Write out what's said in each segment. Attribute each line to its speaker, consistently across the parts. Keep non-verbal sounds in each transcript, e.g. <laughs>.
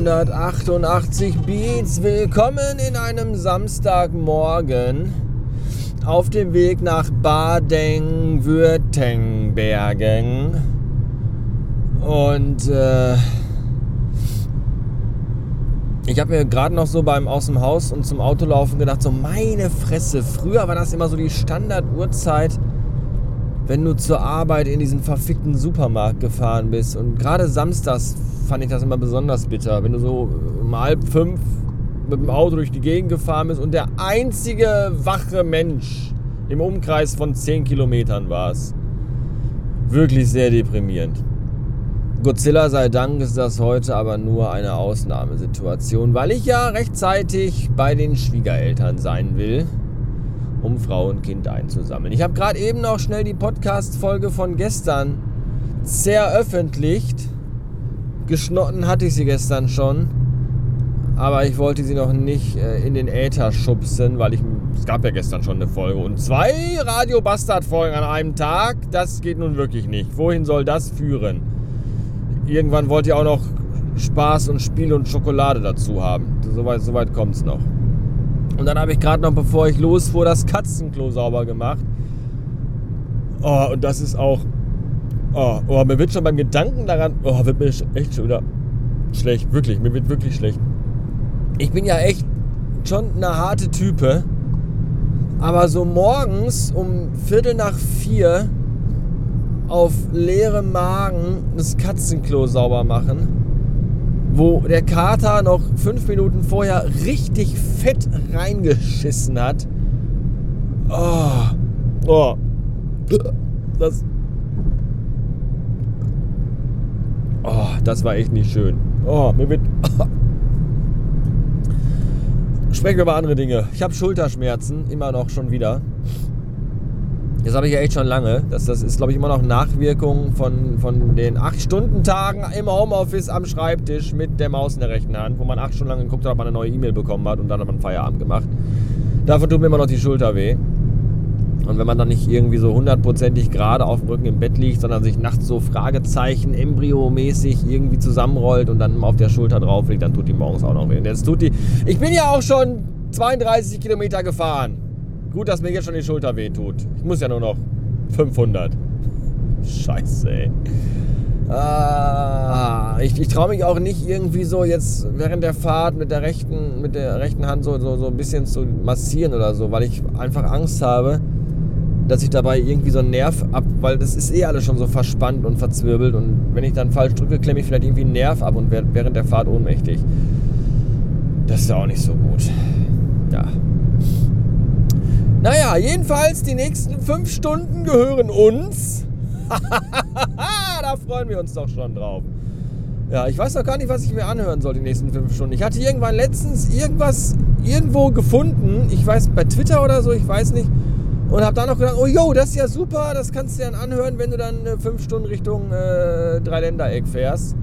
Speaker 1: 288 Beats. Willkommen in einem Samstagmorgen auf dem Weg nach Baden-Württembergen. Und äh, ich habe mir gerade noch so beim aus dem Haus und zum Auto laufen gedacht, so meine Fresse, früher war das immer so die Standarduhrzeit wenn du zur Arbeit in diesen verfickten Supermarkt gefahren bist. Und gerade samstags fand ich das immer besonders bitter, wenn du so um halb fünf mit dem Auto durch die Gegend gefahren bist und der einzige wache Mensch im Umkreis von 10 Kilometern warst. Wirklich sehr deprimierend. Godzilla sei Dank ist das heute aber nur eine Ausnahmesituation, weil ich ja rechtzeitig bei den Schwiegereltern sein will um Frau und Kind einzusammeln. Ich habe gerade eben noch schnell die Podcast-Folge von gestern zeröffentlicht. Geschnotten hatte ich sie gestern schon. Aber ich wollte sie noch nicht äh, in den Äther schubsen, weil ich. Es gab ja gestern schon eine Folge. Und zwei Radio Bastard-Folgen an einem Tag, das geht nun wirklich nicht. Wohin soll das führen? Irgendwann wollt ihr auch noch Spaß und Spiel und Schokolade dazu haben. Soweit so kommt es noch. Und dann habe ich gerade noch, bevor ich losfuhr, das Katzenklo sauber gemacht. Oh, und das ist auch. Oh, oh, mir wird schon beim Gedanken daran. Oh, wird mir echt schon wieder schlecht. Wirklich, mir wird wirklich schlecht. Ich bin ja echt schon eine harte Type. Aber so morgens um Viertel nach vier auf leerem Magen das Katzenklo sauber machen wo der Kater noch fünf Minuten vorher richtig fett reingeschissen hat. Oh, oh, das, oh, das war echt nicht schön. Oh, mir wird. <laughs> Sprechen wir über andere Dinge. Ich habe Schulterschmerzen, immer noch schon wieder. Das habe ich ja echt schon lange. Das, das ist, glaube ich, immer noch Nachwirkung von, von den 8-Stunden-Tagen im Homeoffice am Schreibtisch mit der Maus in der rechten Hand, wo man 8 Stunden lang geguckt hat, ob man eine neue E-Mail bekommen hat und dann hat man Feierabend gemacht. Davon tut mir immer noch die Schulter weh. Und wenn man dann nicht irgendwie so hundertprozentig gerade auf dem Rücken im Bett liegt, sondern sich nachts so Fragezeichen embryomäßig irgendwie zusammenrollt und dann auf der Schulter drauf liegt, dann tut die morgens auch noch weh. Und jetzt tut die. Ich bin ja auch schon 32 Kilometer gefahren. Gut, dass mir jetzt schon die Schulter wehtut. Ich muss ja nur noch 500. Scheiße, ey. Ah, ich, ich traue mich auch nicht irgendwie so jetzt während der Fahrt mit der rechten, mit der rechten Hand so, so, so ein bisschen zu massieren oder so, weil ich einfach Angst habe, dass ich dabei irgendwie so einen Nerv ab, weil das ist eh alles schon so verspannt und verzwirbelt und wenn ich dann falsch drücke, klemme ich vielleicht irgendwie einen Nerv ab und werde während der Fahrt ohnmächtig. Das ist ja auch nicht so gut. Ja. Naja, jedenfalls die nächsten fünf Stunden gehören uns. <laughs> da freuen wir uns doch schon drauf. Ja, ich weiß noch gar nicht, was ich mir anhören soll die nächsten fünf Stunden. Ich hatte irgendwann letztens irgendwas irgendwo gefunden. Ich weiß, bei Twitter oder so, ich weiß nicht. Und habe dann noch gedacht, oh jo, das ist ja super, das kannst du dann anhören, wenn du dann äh, fünf Stunden Richtung äh, Dreiländereck fährst.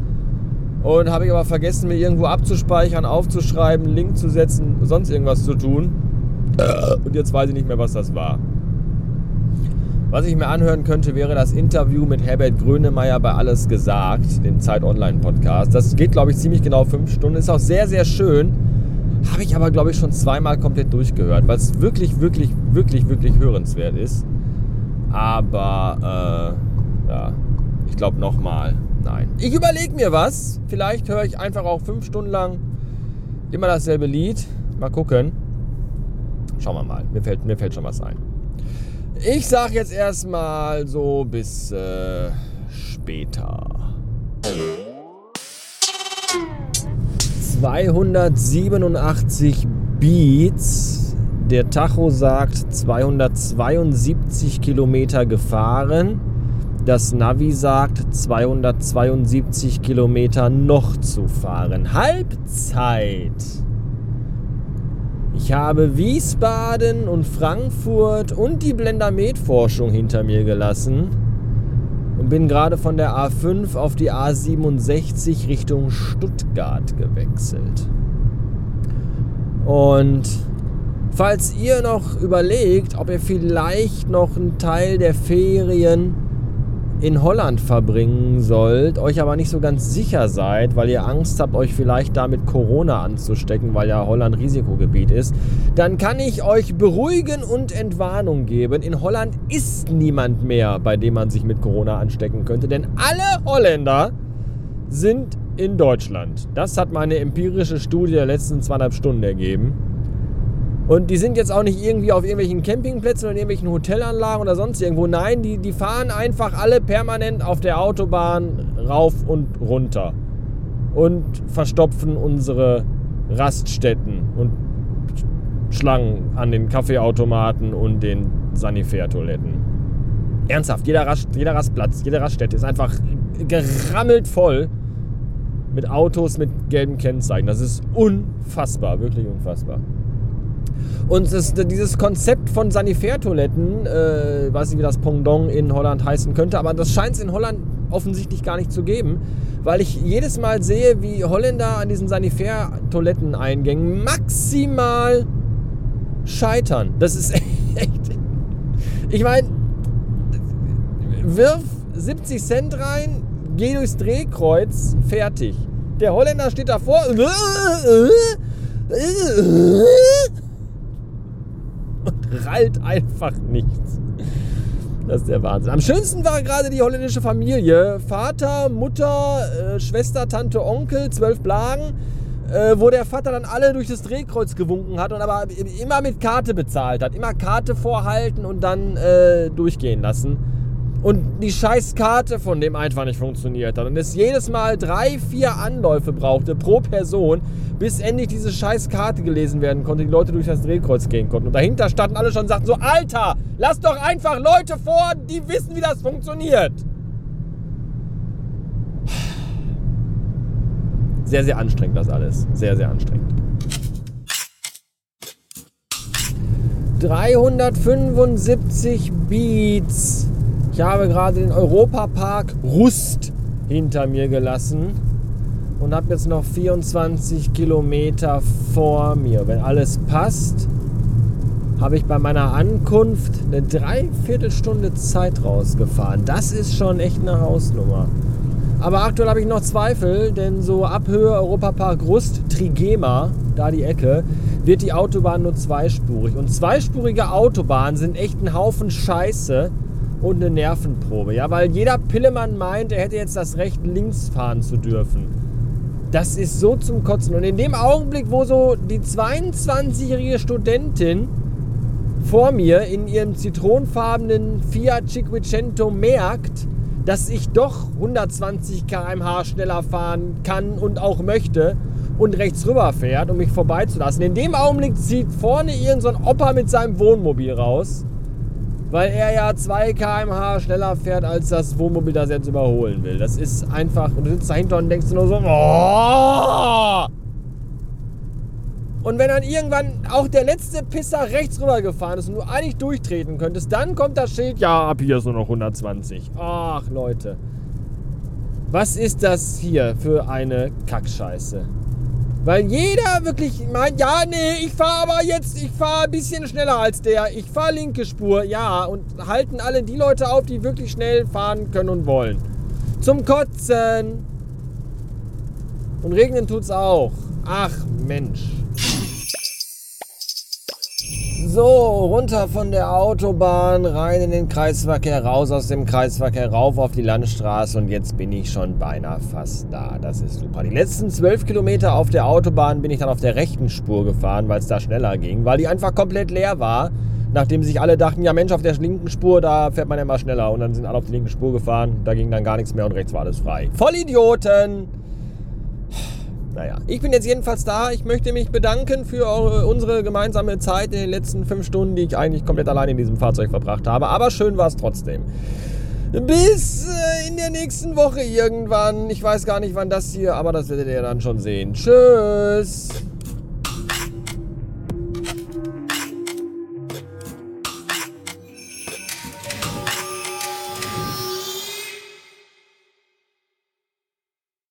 Speaker 1: Und habe ich aber vergessen, mir irgendwo abzuspeichern, aufzuschreiben, Link zu setzen, sonst irgendwas zu tun. Und jetzt weiß ich nicht mehr, was das war. Was ich mir anhören könnte, wäre das Interview mit Herbert Grönemeyer bei Alles gesagt, dem Zeit Online Podcast. Das geht, glaube ich, ziemlich genau fünf Stunden. Ist auch sehr, sehr schön. Habe ich aber, glaube ich, schon zweimal komplett durchgehört, weil es wirklich, wirklich, wirklich, wirklich hörenswert ist. Aber, äh, ja, ich glaube nochmal, nein. Ich überlege mir was. Vielleicht höre ich einfach auch fünf Stunden lang immer dasselbe Lied. Mal gucken. Schauen wir mal. Mir fällt, mir fällt schon was ein. Ich sag jetzt erstmal so bis äh, später. 287 Beats. Der Tacho sagt 272 Kilometer gefahren. Das Navi sagt 272 Kilometer noch zu fahren. Halbzeit. Ich habe Wiesbaden und Frankfurt und die Blendermet-Forschung hinter mir gelassen und bin gerade von der A5 auf die A67 Richtung Stuttgart gewechselt. Und falls ihr noch überlegt, ob ihr vielleicht noch einen Teil der Ferien in Holland verbringen sollt, euch aber nicht so ganz sicher seid, weil ihr Angst habt, euch vielleicht damit Corona anzustecken, weil ja Holland Risikogebiet ist, dann kann ich euch beruhigen und Entwarnung geben. In Holland ist niemand mehr, bei dem man sich mit Corona anstecken könnte, denn alle Holländer sind in Deutschland. Das hat meine empirische Studie der letzten zweieinhalb Stunden ergeben. Und die sind jetzt auch nicht irgendwie auf irgendwelchen Campingplätzen oder in irgendwelchen Hotelanlagen oder sonst irgendwo. Nein, die, die fahren einfach alle permanent auf der Autobahn rauf und runter. Und verstopfen unsere Raststätten und Schlangen an den Kaffeeautomaten und den Sanitärtoiletten. Ernsthaft, jeder, Rast, jeder Rastplatz, jede Raststätte ist einfach gerammelt voll mit Autos mit gelben Kennzeichen. Das ist unfassbar, wirklich unfassbar. Und das, dieses Konzept von Sanitärtoiletten, äh, weiß nicht, wie das Pendant in Holland heißen könnte, aber das scheint es in Holland offensichtlich gar nicht zu geben, weil ich jedes Mal sehe, wie Holländer an diesen Sanitärtoiletteneingängen maximal scheitern. Das ist <laughs> echt. Ich meine, wirf 70 Cent rein, geh durchs Drehkreuz, fertig. Der Holländer steht davor rallt einfach nichts. Das ist der Wahnsinn. Am schönsten war gerade die holländische Familie. Vater, Mutter, äh, Schwester, Tante, Onkel, zwölf Blagen. Äh, wo der Vater dann alle durch das Drehkreuz gewunken hat und aber immer mit Karte bezahlt hat. Immer Karte vorhalten und dann äh, durchgehen lassen und die scheiß Karte von dem einfach nicht funktioniert hat und es jedes Mal drei, vier Anläufe brauchte pro Person, bis endlich diese scheiß Karte gelesen werden konnte, die Leute durch das Drehkreuz gehen konnten. Und dahinter standen alle schon und sagten so, Alter, lass doch einfach Leute vor, die wissen, wie das funktioniert. Sehr, sehr anstrengend das alles. Sehr, sehr anstrengend. 375 Beats ich habe gerade den Europapark Rust hinter mir gelassen und habe jetzt noch 24 Kilometer vor mir. Wenn alles passt, habe ich bei meiner Ankunft eine Dreiviertelstunde Zeit rausgefahren. Das ist schon echt eine Hausnummer. Aber aktuell habe ich noch Zweifel, denn so ab Höhe Europapark Rust, Trigema, da die Ecke, wird die Autobahn nur zweispurig. Und zweispurige Autobahnen sind echt ein Haufen Scheiße und eine Nervenprobe. Ja, weil jeder Pillemann meint, er hätte jetzt das Recht, links fahren zu dürfen. Das ist so zum Kotzen. Und in dem Augenblick, wo so die 22-jährige Studentin vor mir in ihrem zitronenfarbenen Fiat Cinquecento merkt, dass ich doch 120 km/h schneller fahren kann und auch möchte und rechts rüber fährt, um mich vorbeizulassen. In dem Augenblick zieht vorne irgendein so Opa mit seinem Wohnmobil raus weil er ja 2 km/h schneller fährt, als das Wohnmobil das jetzt überholen will. Das ist einfach, und du sitzt dahinter und denkst nur so, oh! Und wenn dann irgendwann auch der letzte Pisser rechts rüber gefahren ist und du eigentlich durchtreten könntest, dann kommt das Schild, ja, ab hier ist nur noch 120. Ach, Leute. Was ist das hier für eine Kackscheiße? Weil jeder wirklich meint, ja, nee, ich fahre aber jetzt, ich fahre ein bisschen schneller als der. Ich fahre linke Spur, ja. Und halten alle die Leute auf, die wirklich schnell fahren können und wollen. Zum Kotzen. Und regnen tut's auch. Ach Mensch. So, runter von der Autobahn, rein in den Kreisverkehr, raus aus dem Kreisverkehr, rauf auf die Landstraße und jetzt bin ich schon beinahe fast da. Das ist super. Die letzten zwölf Kilometer auf der Autobahn bin ich dann auf der rechten Spur gefahren, weil es da schneller ging, weil die einfach komplett leer war. Nachdem sich alle dachten, ja Mensch, auf der linken Spur, da fährt man ja immer schneller. Und dann sind alle auf die linke Spur gefahren, da ging dann gar nichts mehr und rechts war alles frei. Vollidioten! Naja, ich bin jetzt jedenfalls da. Ich möchte mich bedanken für unsere gemeinsame Zeit in den letzten fünf Stunden, die ich eigentlich komplett allein in diesem Fahrzeug verbracht habe. Aber schön war es trotzdem. Bis äh, in der nächsten Woche irgendwann. Ich weiß gar nicht, wann das hier, aber das werdet ihr dann schon sehen. Tschüss.